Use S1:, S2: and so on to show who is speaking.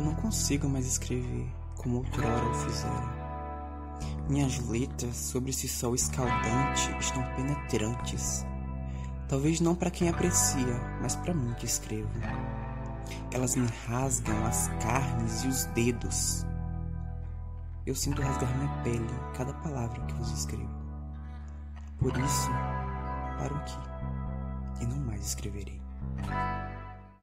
S1: Eu não consigo mais escrever como outrora o fizeram. Minhas letras sobre esse sol escaldante estão penetrantes. Talvez não para quem aprecia, mas para mim que escrevo. Elas me rasgam as carnes e os dedos. Eu sinto rasgar minha pele cada palavra que vos escrevo. Por isso, paro aqui e não mais escreverei.